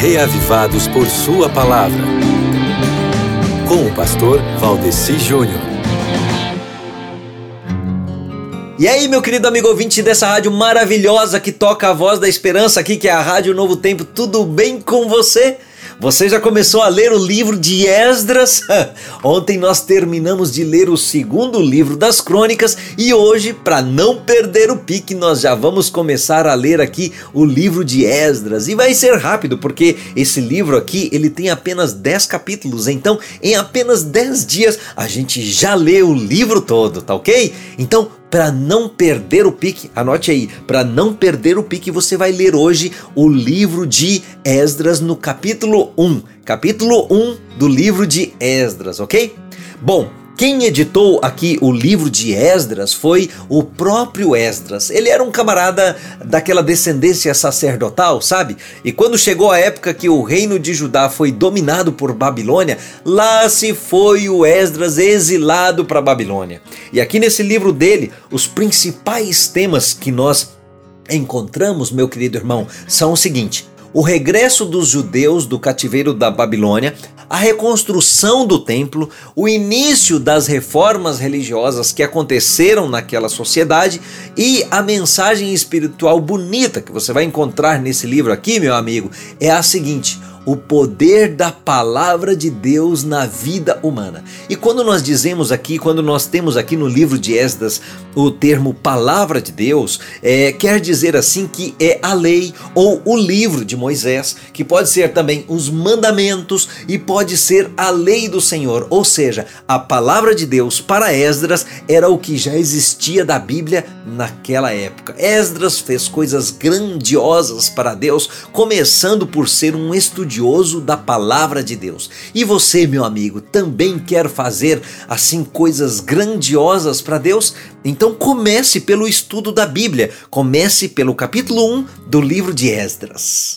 reavivados por Sua palavra. Com o pastor Valdeci Júnior. E aí, meu querido amigo ouvinte dessa rádio maravilhosa que toca a voz da esperança aqui, que é a Rádio Novo Tempo, tudo bem com você? Você já começou a ler o livro de Esdras? Ontem nós terminamos de ler o segundo livro das crônicas e hoje, para não perder o pique, nós já vamos começar a ler aqui o livro de Esdras. E vai ser rápido, porque esse livro aqui, ele tem apenas 10 capítulos, então em apenas 10 dias a gente já lê o livro todo, tá ok? Então para não perder o pique, anote aí, para não perder o pique, você vai ler hoje o livro de Esdras no capítulo 1. Capítulo 1 do livro de Esdras, ok? Bom, quem editou aqui o livro de Esdras foi o próprio Esdras. Ele era um camarada daquela descendência sacerdotal, sabe? E quando chegou a época que o reino de Judá foi dominado por Babilônia, lá se foi o Esdras exilado para Babilônia. E aqui nesse livro dele, os principais temas que nós encontramos, meu querido irmão, são o seguinte: o regresso dos judeus do cativeiro da Babilônia, a reconstrução do templo, o início das reformas religiosas que aconteceram naquela sociedade e a mensagem espiritual bonita que você vai encontrar nesse livro aqui, meu amigo, é a seguinte: o poder da palavra de Deus na vida humana. E quando nós dizemos aqui, quando nós temos aqui no livro de Esdras o termo palavra de Deus, é, quer dizer assim que é a lei ou o livro de Moisés, que pode ser também os mandamentos e pode ser a lei do Senhor, ou seja, a palavra de Deus para Esdras era o que já existia da Bíblia naquela época. Esdras fez coisas grandiosas para Deus, começando por ser um estudioso estudioso da palavra de Deus. E você, meu amigo, também quer fazer assim coisas grandiosas para Deus? Então comece pelo estudo da Bíblia. Comece pelo capítulo 1 do livro de Esdras.